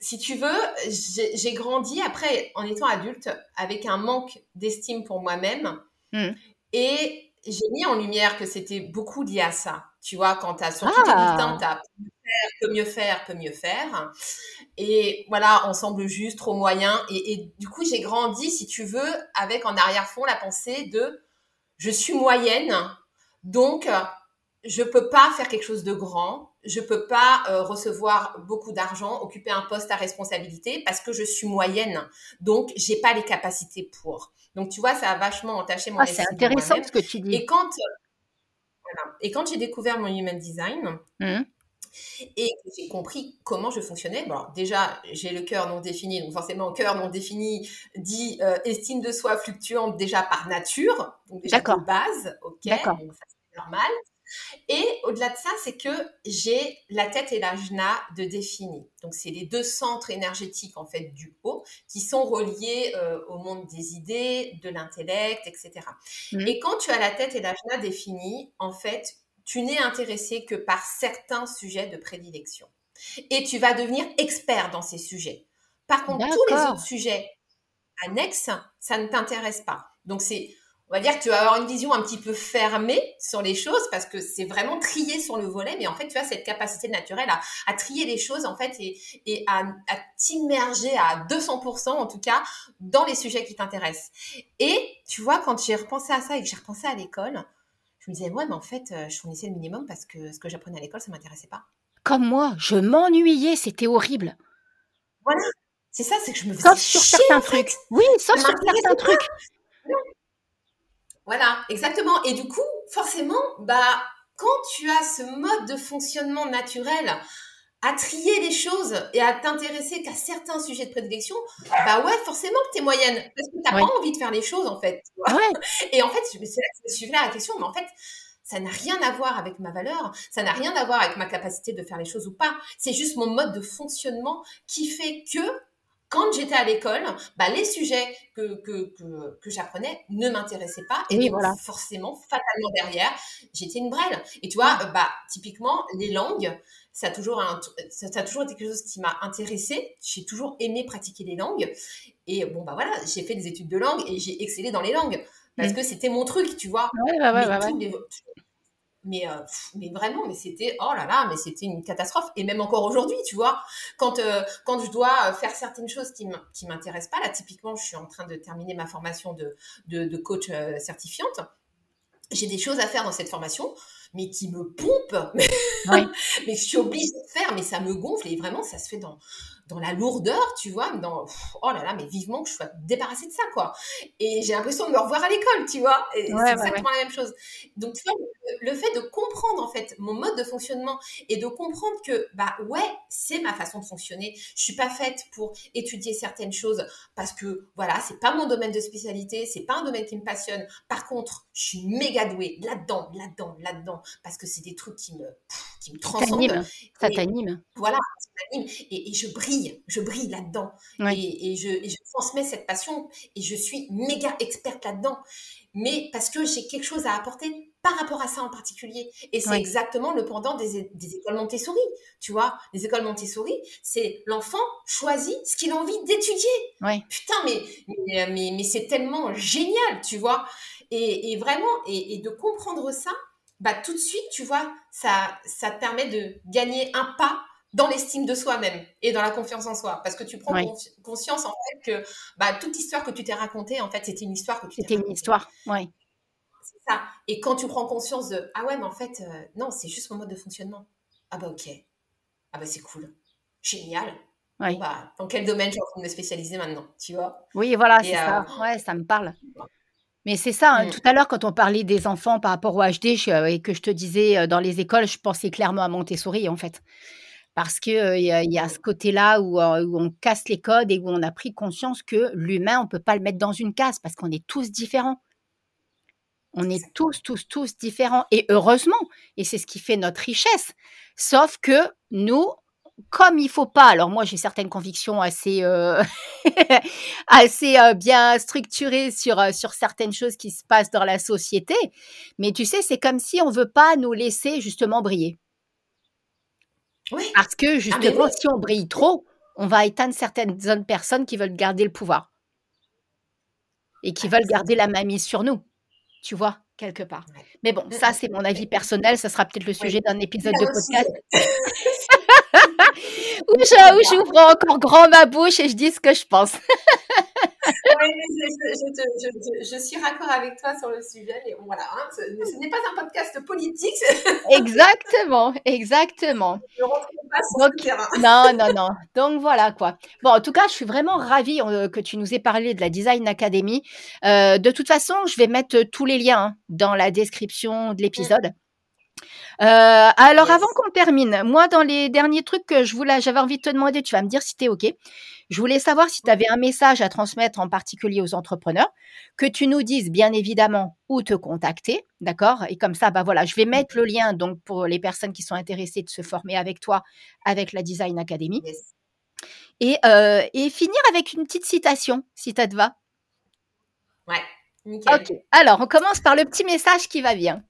S2: si tu veux, j'ai grandi après, en étant adulte, avec un manque d'estime pour moi-même. Hmm. Et j'ai mis en lumière que c'était beaucoup lié à ça. Tu vois, quand tu as sur tous tes bulletins, tu as que mieux faire, que mieux faire. Et voilà, on semble juste trop moyen. Et, du coup, j'ai grandi, si tu veux, avec en arrière-fond la pensée de je suis moyenne, donc je peux pas faire quelque chose de grand, je peux pas euh, recevoir beaucoup d'argent, occuper un poste à responsabilité parce que je suis moyenne. Donc, j'ai pas les capacités pour. Donc, tu vois, ça a vachement entaché mon
S1: ah, C'est intéressant ce que tu dis.
S2: Et quand, et quand j'ai découvert mon human design, mmh. et j'ai compris comment je fonctionnais, bon, déjà, j'ai le cœur non défini, donc forcément, cœur non défini dit euh, estime de soi fluctuante déjà par nature, donc déjà de base, ok, c'est normal. Et au-delà de ça, c'est que j'ai la tête et l'ajna de défini. Donc, c'est les deux centres énergétiques, en fait, du haut, qui sont reliés euh, au monde des idées, de l'intellect, etc. Mmh. Et quand tu as la tête et l'ajna définis, en fait, tu n'es intéressé que par certains sujets de prédilection. Et tu vas devenir expert dans ces sujets. Par contre, tous les autres sujets annexes, ça ne t'intéresse pas. Donc, c'est on va dire que tu vas avoir une vision un petit peu fermée sur les choses parce que c'est vraiment trié sur le volet, mais en fait, tu as cette capacité naturelle à, trier les choses, en fait, et, à, t'immerger à 200%, en tout cas, dans les sujets qui t'intéressent. Et tu vois, quand j'ai repensé à ça et que j'ai repensé à l'école, je me disais, ouais, mais en fait, euh, je fournissais le minimum parce que ce que j'apprenais à l'école, ça m'intéressait pas.
S1: Comme moi, je m'ennuyais, c'était horrible.
S2: Voilà. C'est ça, c'est que je me faisais
S1: Sauf sur certains trucs. Oui, sauf sur certains trucs.
S2: Voilà, exactement. Et du coup, forcément, bah, quand tu as ce mode de fonctionnement naturel à trier les choses et à t'intéresser qu'à certains sujets de prédilection, bah ouais, forcément que tu es moyenne. Parce que tu n'as pas envie de faire les choses, en fait. Et en fait, c'est là que je me suis fait la question, mais en fait, ça n'a rien à voir avec ma valeur, ça n'a rien à voir avec ma capacité de faire les choses ou pas. C'est juste mon mode de fonctionnement qui fait que quand j'étais à l'école, bah, les sujets que, que, que, j'apprenais ne m'intéressaient pas. Et donc, forcément, fatalement derrière, j'étais une brêle. Et tu vois, bah, typiquement, les langues, ça a toujours, un, ça, a toujours été quelque chose qui m'a intéressée. J'ai toujours aimé pratiquer les langues. Et bon, bah voilà, j'ai fait des études de langue et j'ai excellé dans les langues. Parce que c'était mon truc, tu vois.
S1: Ouais, ouais, ouais,
S2: mais, euh, mais vraiment, mais c'était, oh là là, mais c'était une catastrophe. Et même encore aujourd'hui, tu vois, quand, euh, quand je dois faire certaines choses qui ne m'intéressent pas, là, typiquement, je suis en train de terminer ma formation de, de, de coach euh, certifiante. J'ai des choses à faire dans cette formation, mais qui me pompent, mais, mais je suis obligée de faire, mais ça me gonfle et vraiment, ça se fait dans, dans la lourdeur, tu vois, dans oh là là, mais vivement que je sois débarrassée de ça, quoi. Et j'ai l'impression de me revoir à l'école, tu vois. c'est exactement la même chose. Donc, tu vois, le, fait de comprendre en fait mon mode de fonctionnement et de comprendre que bah ouais, c'est ma façon de fonctionner. Je suis pas faite pour étudier certaines choses parce que voilà, c'est pas mon domaine de spécialité, c'est pas un domaine qui me passionne. Par contre, je suis méga douée là-dedans, là-dedans, là-dedans parce que c'est des trucs qui me qui me transcendent.
S1: Ça t'anime.
S2: Voilà, ça t'anime et, et je brille je brille là-dedans. Et, je, transmets cette passion et je suis méga experte là-dedans. Mais parce que j'ai quelque chose à apporter par rapport à ça en particulier. Et c'est exactement le pendant des, écoles Montessori. Tu vois, les écoles Montessori, c'est l'enfant choisit ce qu'il a envie d'étudier. Putain, mais, mais, mais, c'est tellement génial, tu vois. Et, vraiment, et, de comprendre ça, bah, tout de suite, tu vois, ça, ça te permet de gagner un pas dans l'estime de soi-même et dans la confiance en soi. Parce que tu prends conscience, en fait, que bah, toute histoire que tu t'es racontée, en fait, c'était une histoire que tu
S1: C'était une histoire, oui.
S2: C'est ça. Et quand tu prends conscience de Ah ouais, mais en fait, euh, non, c'est juste mon mode de fonctionnement. Ah bah ok. Ah bah c'est cool. Génial. Bah, dans quel domaine j'ai envie de me spécialiser maintenant, tu vois?
S1: Oui, voilà, c'est ça. Euh, ouais, ça me parle. Mais c'est ça, hein, mm. tout à l'heure, quand on parlait des enfants par rapport au HD et que je te disais dans les écoles, je pensais clairement à Montessori, en fait parce qu'il y, a, y a ce côté-là où, on casse les codes et où on a pris conscience que l'humain, on ne peut pas le mettre dans une case parce qu'on est tous différents. On est tous, tous, tous différents. Et heureusement, et c'est ce qui fait notre richesse. Sauf que nous, comme il faut pas, alors moi j'ai certaines convictions assez, assez bien structurées sur, sur certaines choses qui se passent dans la société, mais tu sais, c'est comme si on veut pas nous laisser justement briller. Parce que ah, justement, si on brille trop, on va éteindre certaines personnes qui veulent garder le pouvoir. Et qui veulent garder la mamie sur nous. Tu vois, quelque part. Mais bon, ça, c'est mon avis personnel. Ça sera peut-être le sujet d'un épisode de podcast. où j'ouvre encore grand ma bouche et je dis ce que je pense.
S2: je, suis raccord avec toi sur le sujet. Et voilà, hein, ce, n'est pas un podcast politique.
S1: exactement, exactement. non, non, non. Donc voilà quoi. Bon, en tout cas, je suis vraiment ravie euh, que tu nous aies parlé de la Design Academy. Euh, de toute façon, je vais mettre tous les liens hein, dans la description de l'épisode. Euh, alors, avant qu'on termine, moi, dans les derniers trucs que je voulais, j'avais envie de te demander, tu vas me dire si tu es OK. Je voulais savoir si tu avais un message à transmettre en particulier aux entrepreneurs, que tu nous dises bien évidemment où te contacter, d'accord? Et comme ça, bah voilà, je vais mettre le lien donc pour les personnes qui sont intéressées de se former avec toi, avec la Design Academy. Et, euh, et finir avec une petite citation, si ça te va.
S2: Ouais, nickel.
S1: Ok, alors on commence par le petit message qui va bien.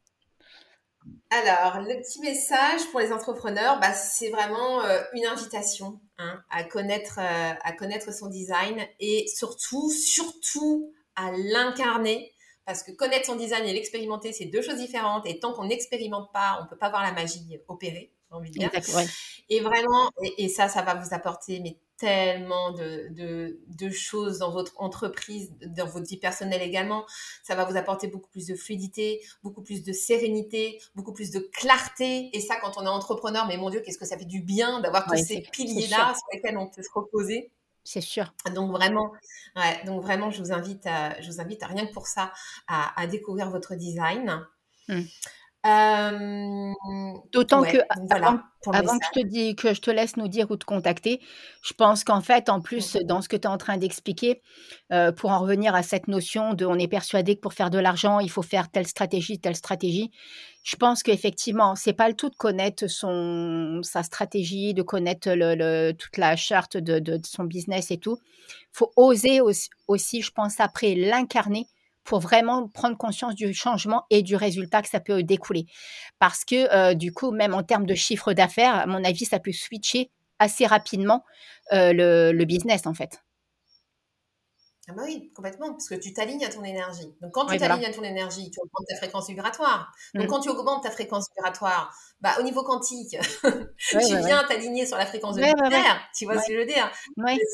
S2: Alors, le petit message pour les entrepreneurs, bah, c'est vraiment euh, une invitation hein, à, connaître, euh, à connaître son design et surtout, surtout à l'incarner. Parce que connaître son design et l'expérimenter, c'est deux choses différentes. Et tant qu'on n'expérimente pas, on peut pas voir la magie opérer, j'ai envie de dire. Et vraiment, et, et, ça, ça va vous apporter mais tellement de, de, de, choses dans votre entreprise, dans votre vie personnelle également. Ça va vous apporter beaucoup plus de fluidité, beaucoup plus de sérénité, beaucoup plus de clarté. Et ça, quand on est entrepreneur, mais mon Dieu, qu'est-ce que ça fait du bien d'avoir tous ces piliers-là sur lesquels on peut se reposer.
S1: C'est sûr.
S2: Donc vraiment, ouais, donc vraiment, je vous invite, à, je vous invite à rien que pour ça à, à découvrir votre design. Mmh.
S1: Euh, D'autant que avant, que je te dis que je te laisse nous dire où te contacter, je pense qu'en fait, en plus, dans ce que tu es en train d'expliquer, euh, pour en revenir à cette notion de on est persuadé que pour faire de l'argent, il faut faire telle stratégie, telle stratégie. Je pense qu'effectivement, c'est pas le tout de connaître son sa stratégie, de connaître le, toute la charte de, de, son business et tout. faut oser aussi, aussi je pense, après l'incarner pour vraiment prendre conscience du changement et du résultat que ça peut découler. Parce que euh, du coup, même en termes de chiffre d'affaires, à mon avis, ça peut switcher assez rapidement euh, le, business en fait.
S2: Ah bah oui, complètement, parce que tu t'alignes à ton énergie. Donc quand tu t'alignes à ton énergie, tu augmentes ta fréquence vibratoire. Donc mmh. quand tu augmentes ta fréquence vibratoire, bah, au niveau quantique, tu viens t'aligner sur la fréquence de Terre, tu vois ce que je veux dire?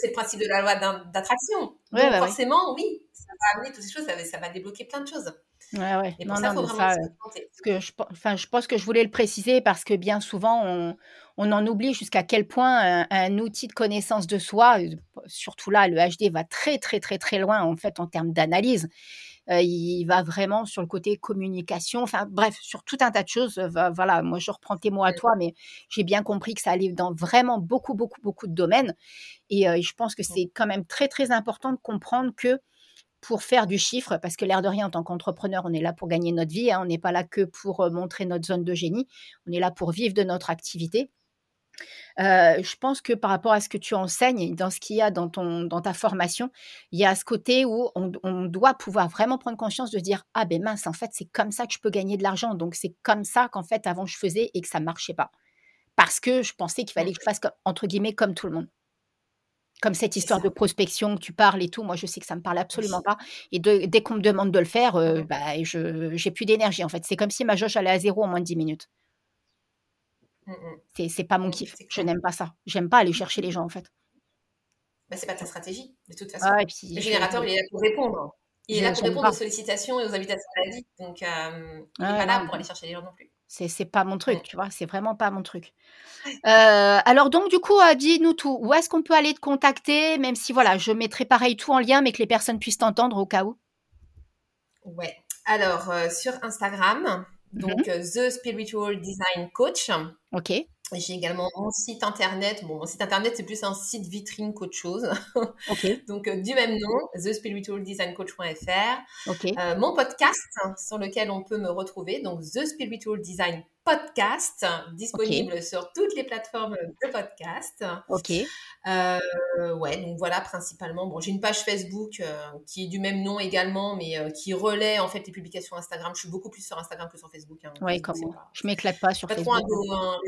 S2: C'est le principe de la loi d'attraction. Donc forcément, oui, va amener toutes ces choses, ça va, débloquer plein de choses.
S1: Ouais, ouais. Et pour ça, il faut vraiment se que je, enfin, je pense que je voulais le préciser parce que bien souvent, on, on en oublie jusqu'à quel point un, outil de connaissance de soi, euh, surtout là, le HD va très, très, très, très loin en fait en termes d'analyse. Euh, il va vraiment sur le côté communication, enfin bref, sur tout un tas de choses. Euh, voilà, moi je reprends tes mots à toi, mais j'ai bien compris que ça allait dans vraiment beaucoup, beaucoup, beaucoup de domaines. Et je pense que c'est quand même très, très important de comprendre que pour faire du chiffre, parce que l'air de rien, en tant qu'entrepreneur, on est là pour gagner notre vie, hein, on n'est pas là que pour euh, montrer notre zone de génie, on est là pour vivre de notre activité. Euh, je pense que par rapport à ce que tu enseignes, dans ce qu'il y a dans, ton, dans ta formation, il y a ce côté où on, doit pouvoir vraiment prendre conscience de dire Ah ben mince, en fait, c'est comme ça que je peux gagner de l'argent. Donc c'est comme ça qu'en fait, avant, je faisais et que ça ne marchait pas. Parce que je pensais qu'il fallait que je fasse, entre guillemets, comme tout le monde. Comme cette histoire de prospection que tu parles et tout, moi je sais que ça me parle absolument pas. Et dès qu'on me demande de le faire, euh, bah, je j'ai plus d'énergie en fait. C'est comme si ma jauge allait à zéro en moins de 10 minutes. Mmh, mmh. C'est pas mon kiff. Je n'aime pas ça. J'aime pas aller chercher les gens en fait.
S2: Bah, c'est pas ta stratégie, de toute façon. le générateur, il est là pour répondre. Il est là pour répondre aux sollicitations et aux invitations à la vie. Donc, euh, il n'est pas là pour aller chercher les gens non plus.
S1: C'est pas mon truc, tu vois, c'est vraiment pas mon truc. Euh, alors donc du coup, euh, dis-nous tout. Où est-ce qu'on peut aller te contacter, même si voilà, je mettrai pareil tout en lien, mais que les personnes puissent t'entendre au cas où?
S2: Ouais. Alors euh, sur Instagram, donc mmh The Spiritual Design Coach.
S1: Ok.
S2: J'ai également mon site internet. Bon, mon site internet, c'est plus un site vitrine qu'autre chose. Donc, euh, du même nom, thespiritualdesigncoach.fr.
S1: Okay.
S2: Euh, mon podcast sur lequel on peut me retrouver, donc The Spiritual Design Podcast, disponible sur toutes les plateformes de podcast.
S1: Ok.
S2: Euh, ouais, donc voilà, principalement. Bon, j'ai une page Facebook qui est du même nom également, mais qui relaie en fait les publications Instagram. Je suis beaucoup plus sur Instagram que sur Facebook. Hein,
S1: oui, comment Je m'éclate pas sur Facebook. Trop
S2: un, autres,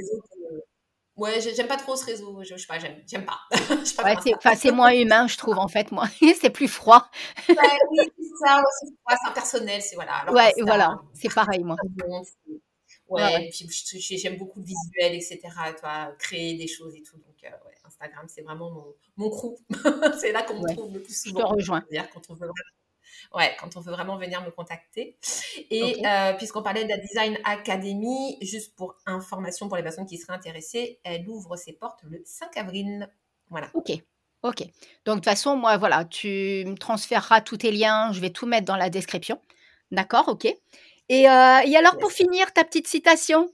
S2: Ouais, j'aime pas trop ce réseau. Je, sais pas, j'aime pas.
S1: c'est moins humain, je trouve, en fait, moi. c'est plus froid.
S2: oui, c'est ça, c'est impersonnel. C'est voilà.
S1: ouais, voilà, c'est pareil, moi.
S2: Ouais, puis j'aime beaucoup le visuel, etc. Toi, créer des choses et tout. Donc, euh, ouais, Instagram, c'est vraiment mon, mon crew. c'est là qu'on me trouve le plus souvent.
S1: Je te rejoins.
S2: C'est-à-dire quand on veut ouais, quand on veut vraiment venir me contacter. Et euh, puisqu'on parlait de la Design Academy, juste pour information pour les personnes qui seraient intéressées, elle ouvre ses portes le 5 avril. Voilà.
S1: Ok. Ok. Donc, de toute façon, moi, voilà, tu me transféreras tous tes liens. Je vais tout mettre dans la description. D'accord? Ok. Et, euh, et alors, pour finir, ta petite citation?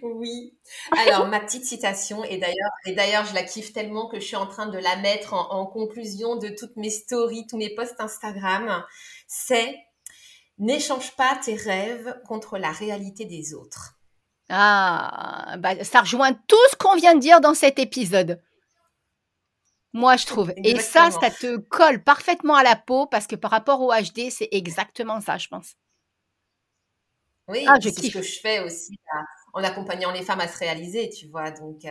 S2: Oui. Alors, ma petite citation, et d'ailleurs, et d'ailleurs, je la kiffe tellement que je suis en train de la mettre en, conclusion de toutes mes stories, tous mes posts Instagram, c'est N'échange pas tes rêves contre la réalité des autres.
S1: Ah, bah, ça rejoint tout ce qu'on vient de dire dans cet épisode. Moi, je trouve. Et ça, ça te colle parfaitement à la peau parce que par rapport au HD, c'est exactement ça, je pense.
S2: Oui, ah, c'est ce que je fais aussi en accompagnant les femmes à se réaliser, tu vois. Donc, euh,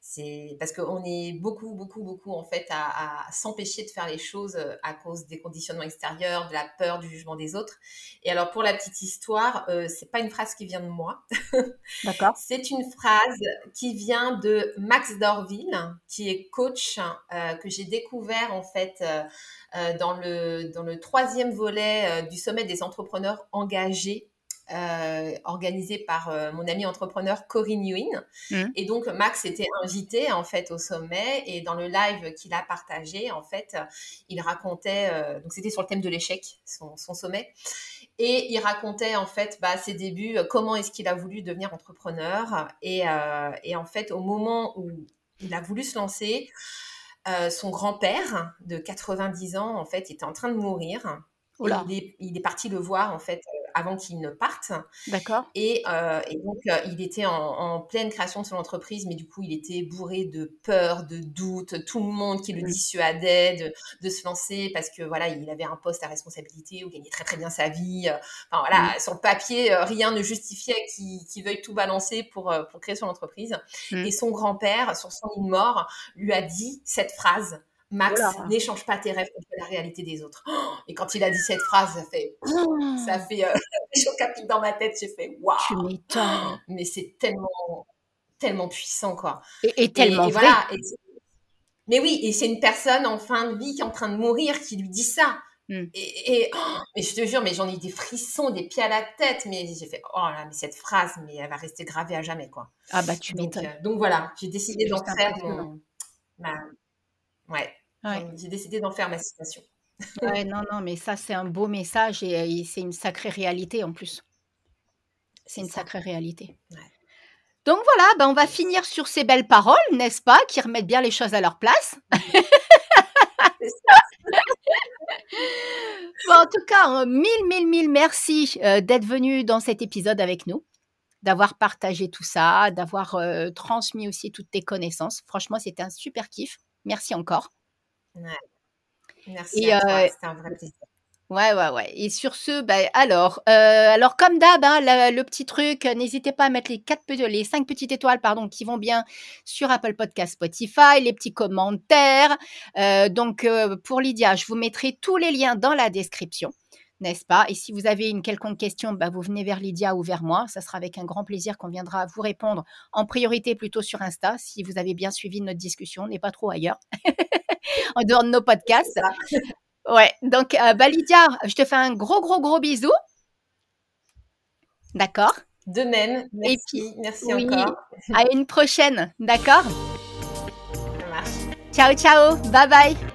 S2: c'est parce qu'on est beaucoup, beaucoup, beaucoup en fait à, s'empêcher de faire les choses euh, à cause des conditionnements extérieurs, de la peur, du jugement des autres. Et alors, pour la petite histoire, euh, c'est pas une phrase qui vient de moi.
S1: D'accord.
S2: c'est une phrase qui vient de Max Dorville, qui est coach que j'ai découvert en fait. dans le, dans le troisième volet du sommet des entrepreneurs engagés euh, organisé par euh, mon ami entrepreneur Corinne Ewing. Mmh. Et donc Max était invité en fait au sommet et dans le live qu'il a partagé, en fait, il racontait, euh, donc c'était sur le thème de l'échec, son, son, sommet, et il racontait en fait bah, ses débuts, comment est-ce qu'il a voulu devenir entrepreneur et, et, en fait au moment où il a voulu se lancer, son grand-père de 90 ans en fait était en train de mourir. Il est, il est, parti le voir en fait avant qu'il ne parte.
S1: D'accord.
S2: Et, euh, donc, euh, il était en, pleine création de son entreprise, mais du coup, il était bourré de peur, de doute, tout le monde qui le dissuadait de, se lancer parce que voilà, il avait un poste à responsabilité ou gagnait très très bien sa vie. Enfin voilà, sur le papier, euh, rien ne justifiait qu'il veuille tout balancer pour, pour créer son entreprise. Mmh. Et son grand-père, sur son lit de mort, lui a dit cette phrase Max, n'échange pas tes rêves contre la réalité des autres. et quand il a dit cette phrase, ça fait, ça fait euh, dans ma tête. J'ai fait, waouh. Mais c'est tellement, tellement puissant, quoi.
S1: Et, tellement vrai. Voilà,
S2: mais oui, et c'est une personne en fin de vie qui est en train de mourir qui lui dit ça. Hmm. Et, mais je te jure, mais j'en ai des frissons, des pieds à la tête, mais j'ai fait, oh là, mais cette phrase, mais elle va rester gravée à jamais, quoi.
S1: Ah bah tu
S2: m'étonnes. Donc, euh, donc voilà, j'ai décidé d'en faire mon, ouais, j'ai décidé d'en faire ma citation.
S1: ouais, non, non, mais ça, c'est un beau message et, c'est une sacrée réalité en plus. C'est une sacrée réalité. Donc voilà, ben on va finir sur ces belles paroles, n'est-ce pas, qui remettent bien les choses à leur place. bon, en tout cas, mille, mille, mille merci euh, d'être venu dans cet épisode avec nous, d'avoir partagé tout ça, d'avoir euh, transmis aussi toutes tes connaissances. Franchement, c'était un super kiff. Merci encore.
S2: Merci toi, c'était un vrai plaisir.
S1: Ouais, ouais, ouais. Et sur ce, bah, alors, euh, alors comme d'hab, hein, le petit truc, n'hésitez pas à mettre les quatre, les cinq petites étoiles, pardon, qui vont bien sur Apple Podcast, Spotify, les petits commentaires. Euh, donc, euh, pour Lydia, je vous mettrai tous les liens dans la description n'est-ce pas? Et si vous avez une quelconque question, bah, vous venez vers Lydia ou vers moi. Ça sera avec un grand plaisir qu'on viendra vous répondre en priorité plutôt sur Insta, si vous avez bien suivi notre discussion, n'est pas trop ailleurs, en dehors de nos podcasts. Ouais, donc euh, bah, Lydia, je te fais un gros, gros, gros bisou. D'accord.
S2: De même, merci, Et puis, merci encore.
S1: À une prochaine, d'accord. Ciao, ciao, bye bye